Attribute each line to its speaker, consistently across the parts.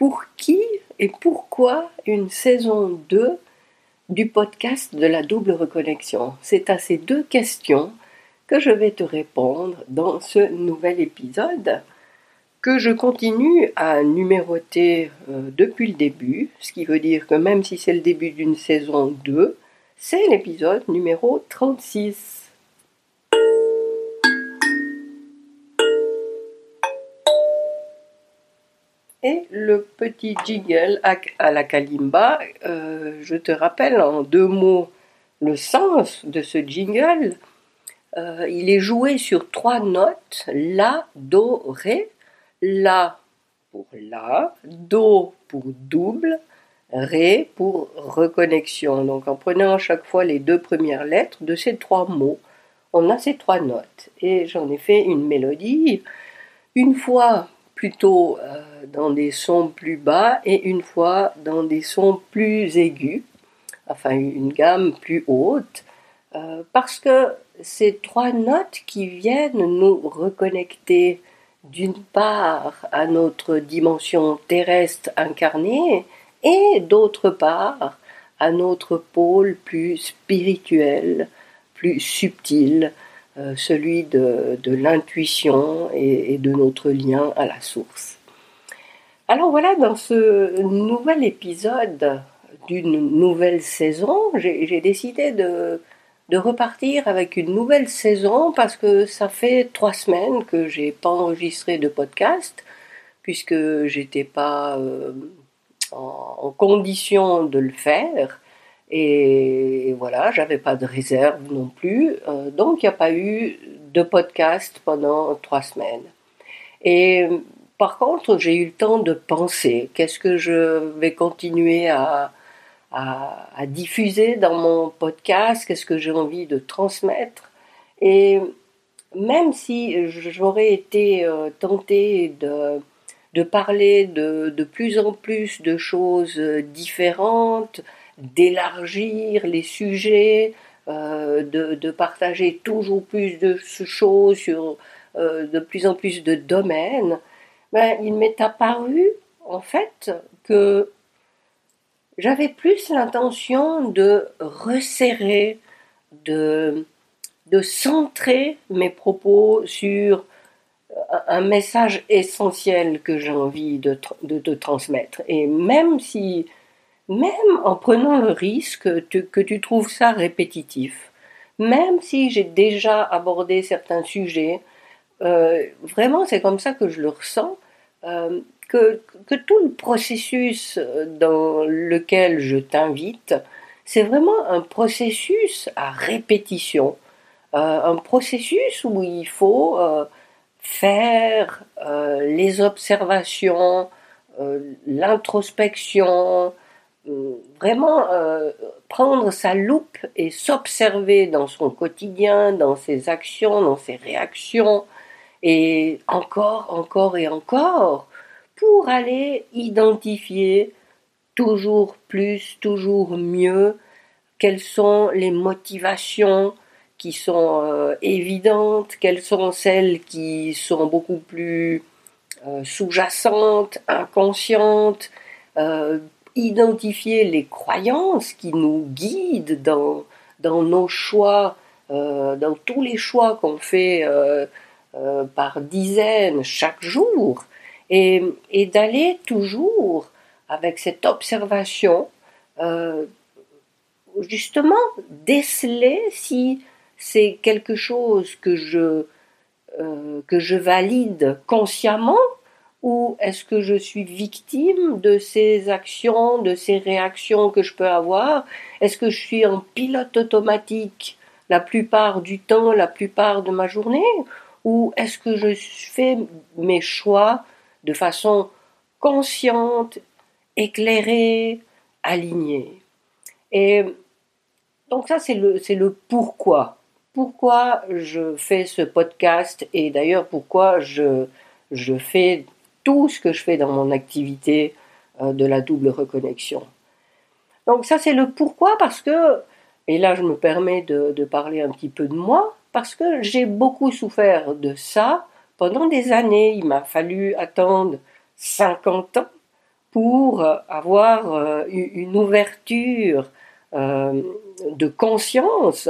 Speaker 1: pour qui et pourquoi une saison 2 du podcast de la double reconnexion C'est à ces deux questions que je vais te répondre dans ce nouvel épisode que je continue à numéroter euh, depuis le début, ce qui veut dire que même si c'est le début d'une saison 2, c'est l'épisode numéro 36. Et le petit jingle à, la kalimba, euh, je te rappelle en deux mots le sens de ce jingle. Euh, il est joué sur trois notes, La, Do, Ré. La pour La, Do pour double, Ré pour reconnexion. Donc en prenant à chaque fois les deux premières lettres de ces trois mots, on a ces trois notes. Et j'en ai fait une mélodie. Une fois plutôt euh, dans des sons plus bas et une fois dans des sons plus aigus, enfin une gamme plus haute, euh, parce que ces trois notes qui viennent nous reconnecter d'une part à notre dimension terrestre incarnée et d'autre part à notre pôle plus spirituel, plus subtil, euh, celui de, l'intuition et, de notre lien à la source. Alors voilà, dans ce nouvel épisode d'une nouvelle saison, j'ai décidé de, repartir avec une nouvelle saison parce que ça fait trois semaines que j'ai pas enregistré de podcast puisque j'étais pas euh, en, condition de le faire et voilà, j'avais pas de réserve non plus. Euh, donc, il n'y a pas eu de podcast pendant trois semaines. Par contre, j'ai eu le temps de penser. Qu'est-ce que je vais continuer à, diffuser dans mon podcast Qu'est-ce que j'ai envie de transmettre Et même si j'aurais été euh, tentée de, de parler de, de plus en plus de choses différentes, d'élargir les sujets, euh, de, partager toujours plus de choses sur euh, de plus en plus de domaines, ben, il m'est apparu en fait que j'avais plus l'intention de resserrer, de, centrer mes propos sur un message essentiel que j'ai envie de, de, de, transmettre. Et même si même en prenant le risque que tu trouves ça répétitif, même si j'ai déjà abordé certains sujets, euh, vraiment c'est comme ça que je le ressens, euh, que, tout le processus dans lequel je t'invite, c'est vraiment un processus à répétition, euh, un processus où il faut faire les observations, l'introspection, vraiment euh, prendre sa loupe et s'observer dans son quotidien, dans ses actions, dans ses réactions, et encore, encore et encore, pour aller identifier toujours plus, toujours mieux quelles sont les motivations qui sont euh, évidentes, quelles sont celles qui sont beaucoup plus euh, sous-jacentes, inconscientes, identifier les croyances qui nous guident dans, dans nos choix, euh, dans tous les choix qu'on fait euh, euh, par dizaines chaque jour, et, d'aller toujours avec cette observation, justement déceler si c'est quelque chose que je, que je valide consciemment ou est-ce que je suis victime de ces actions, de ces réactions que je peux avoir? Est-ce que je suis en pilote automatique la plupart du temps, la plupart de ma journée? Ou est-ce que je fais mes choix de façon consciente, éclairée, alignée? Et donc ça, c'est le, le pourquoi. Pourquoi je fais ce podcast et d'ailleurs pourquoi je, je fais tout ce que je fais dans mon activité euh, de la double reconnexion? Donc ça c'est le pourquoi parce que, et là je me permets de, de parler un petit peu de moi, parce que j'ai beaucoup souffert de ça pendant des années. Il m'a fallu attendre 50 ans pour avoir une ouverture de conscience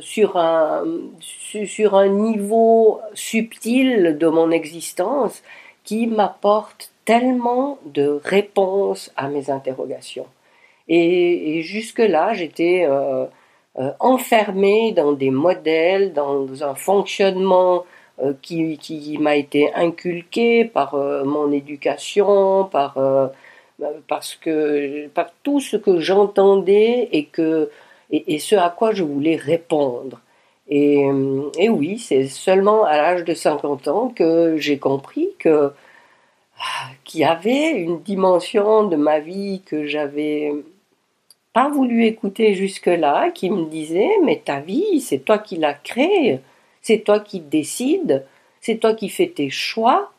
Speaker 1: sur un, sur un niveau subtil de mon existence qui m'apporte tellement de réponses à mes interrogations. Et, jusque-là, j'étais euh, euh, enfermée dans des modèles, dans un fonctionnement euh, qui, m'a été inculqué par mon éducation, par, parce que, par tout ce que j'entendais et, et, ce à quoi je voulais répondre. Et, et oui, c'est seulement à l'âge de 50 ans que j'ai compris que qu'il y avait une dimension de ma vie que j'avais pas voulu écouter jusque-là, qui me disait Mais ta vie, c'est toi qui l'as créée, c'est toi qui décides, c'est toi qui fais tes choix,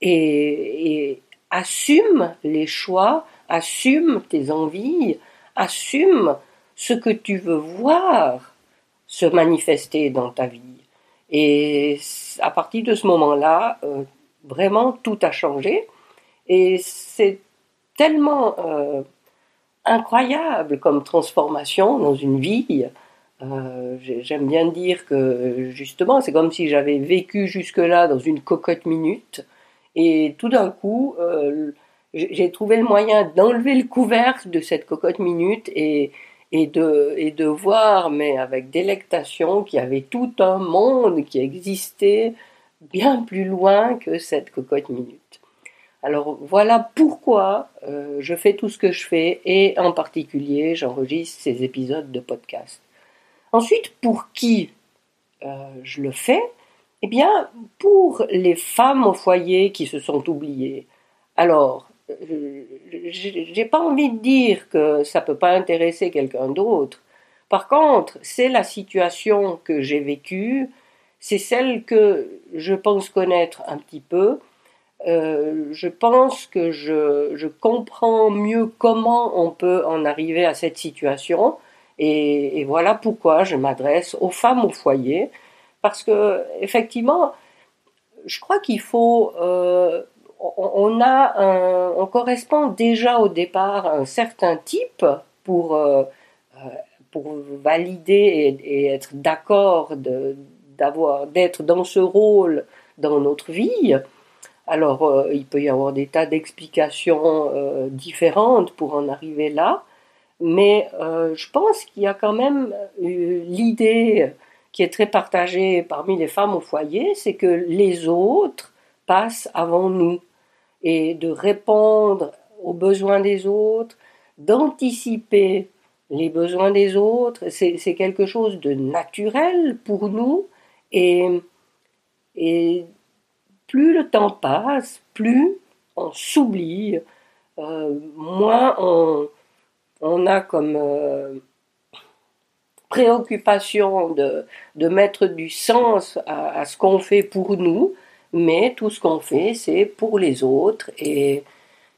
Speaker 1: et, assume les choix, assume tes envies, assume ce que tu veux voir se manifester dans ta vie. Et à partir de ce moment-là, euh, vraiment tout a changé. Et c'est tellement euh, incroyable comme transformation dans une vie. Euh, j'aime bien dire que justement, c'est comme si j'avais vécu jusque-là dans une cocotte minute, et tout d'un coup, euh, j'ai trouvé le moyen d'enlever le couvercle de cette cocotte minute et, de, et de voir, mais avec délectation, qu'il y avait tout un monde qui existait bien plus loin que cette cocotte minute. Alors voilà pourquoi euh, je fais tout ce que je fais et en particulier j'enregistre ces épisodes de podcast. Ensuite, pour qui euh, je le fais? Eh bien, pour les femmes au foyer qui se sont oubliées. Alors, euh, j'ai pas envie de dire que ça peut pas intéresser quelqu'un d'autre. Par contre, c'est la situation que j'ai vécue, c'est celle que je pense connaître un petit peu, euh, je pense que je, comprends mieux comment on peut en arriver à cette situation. Et, voilà pourquoi je m'adresse aux femmes au foyer. Parce que, effectivement, je crois qu'il faut. Euh, on, a on correspond déjà au départ à un certain type pour, euh, pour valider et, et être d'accord d'être dans ce rôle dans notre vie. Alors, euh, il peut y avoir des tas d'explications euh, différentes pour en arriver là, mais euh, je pense qu'il y a quand même l'idée qui est très partagée parmi les femmes au foyer, c'est que les autres passent avant nous. Et de répondre aux besoins des autres, d'anticiper les besoins des autres, c'est quelque chose de naturel pour nous. Et, et plus le temps passe, plus on s'oublie, euh, moins on, a comme euh, préoccupation de, mettre du sens à, ce qu'on fait pour nous, mais tout ce qu'on fait, c'est pour les autres. Et,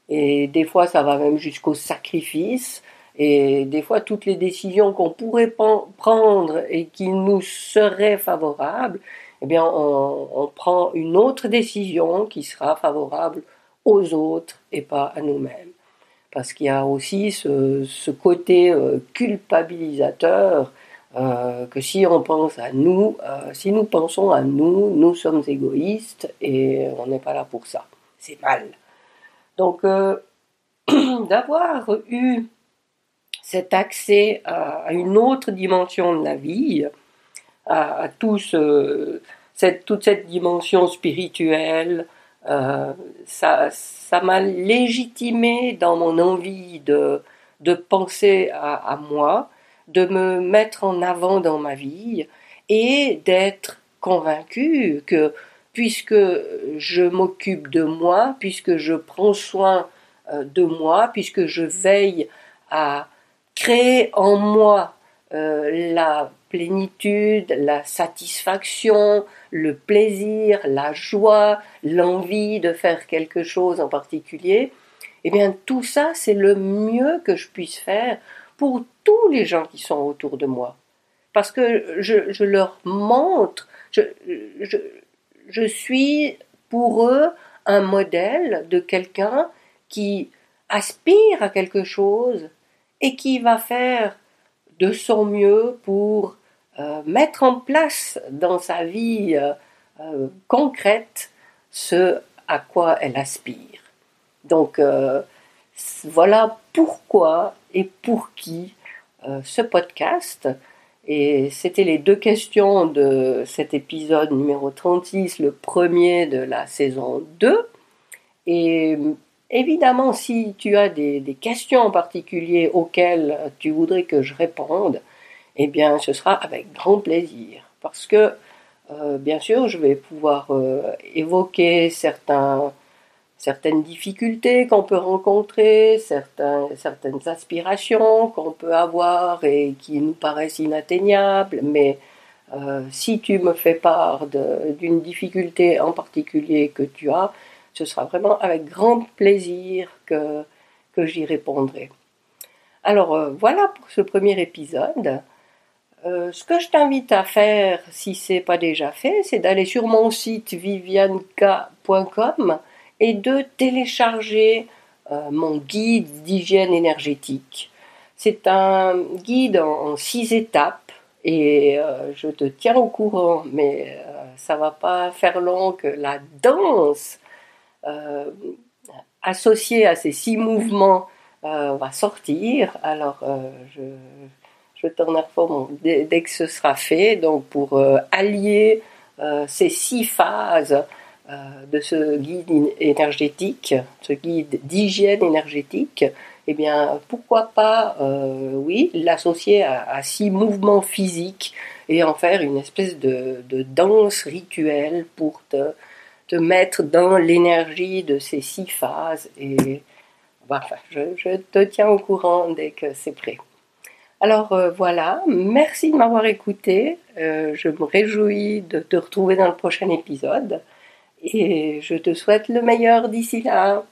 Speaker 1: et des fois, ça va même jusqu'au sacrifice. Et des fois, toutes les décisions qu'on pourrait prendre et qui nous seraient favorables, eh bien, on, prend une autre décision qui sera favorable aux autres et pas à nous-mêmes. Parce qu'il y a aussi ce, côté euh, culpabilisateur euh, que si on pense à nous, euh, si nous pensons à nous, nous sommes égoïstes et on n'est pas là pour ça. C'est mal. Donc, d'avoir eu cet accès à, une autre dimension de la vie, à, tout cette, toute cette dimension spirituelle. Euh, ça, ça m'a légitimé dans mon envie de, de penser à, à, moi, de me mettre en avant dans ma vie et d'être convaincu que puisque je m'occupe de moi, puisque je prends soin euh, de moi, puisque je veille à créer en moi euh, la plénitude, la satisfaction, le plaisir, la joie, l'envie de faire quelque chose en particulier, eh bien tout ça, c'est le mieux que je puisse faire pour tous les gens qui sont autour de moi. Parce que je, leur montre, je, je, suis pour eux un modèle de quelqu'un qui aspire à quelque chose et qui va faire de son mieux pour euh, mettre en place dans sa vie euh, euh, concrète ce à quoi elle aspire. Donc voilà pourquoi et pour qui ce podcast. Et c'était les deux questions de cet épisode numéro 36, le premier de la saison 2. Et évidemment, si tu as des, questions en particulier auxquelles tu voudrais que je réponde, eh bien, ce sera avec grand plaisir. Parce que, euh, bien sûr, je vais pouvoir euh, évoquer certaines difficultés qu'on peut rencontrer, certaines aspirations qu'on peut avoir et qui nous paraissent inatteignables, mais euh, si tu me fais part d'une difficulté en particulier que tu as, ce sera vraiment avec grand plaisir que, j'y répondrai. Alors euh, voilà pour ce premier épisode. Euh, ce que je t'invite à faire, si ce n'est pas déjà fait, c'est d'aller sur mon site vivianka.com et de télécharger euh, mon guide d'hygiène énergétique. C'est un guide en, six étapes et je te tiens au courant, mais ça va pas faire long que la danse euh, associé à ces six mouvements euh, va sortir. Alors, euh, je, je t'en informe dès, dès, que ce sera fait. Donc, pour allier ces six phases de ce guide énergétique, ce guide d'hygiène énergétique, eh bien, pourquoi pas, oui, l'associer à, six mouvements physiques et en faire une espèce de, de danse rituelle pour te mettre dans l'énergie de ces six phases. Et voilà, je, te tiens au courant dès que c'est prêt. Alors euh, voilà, merci de m'avoir écouté. Euh, je me réjouis de te retrouver dans le prochain épisode. Et je te souhaite le meilleur d'ici là.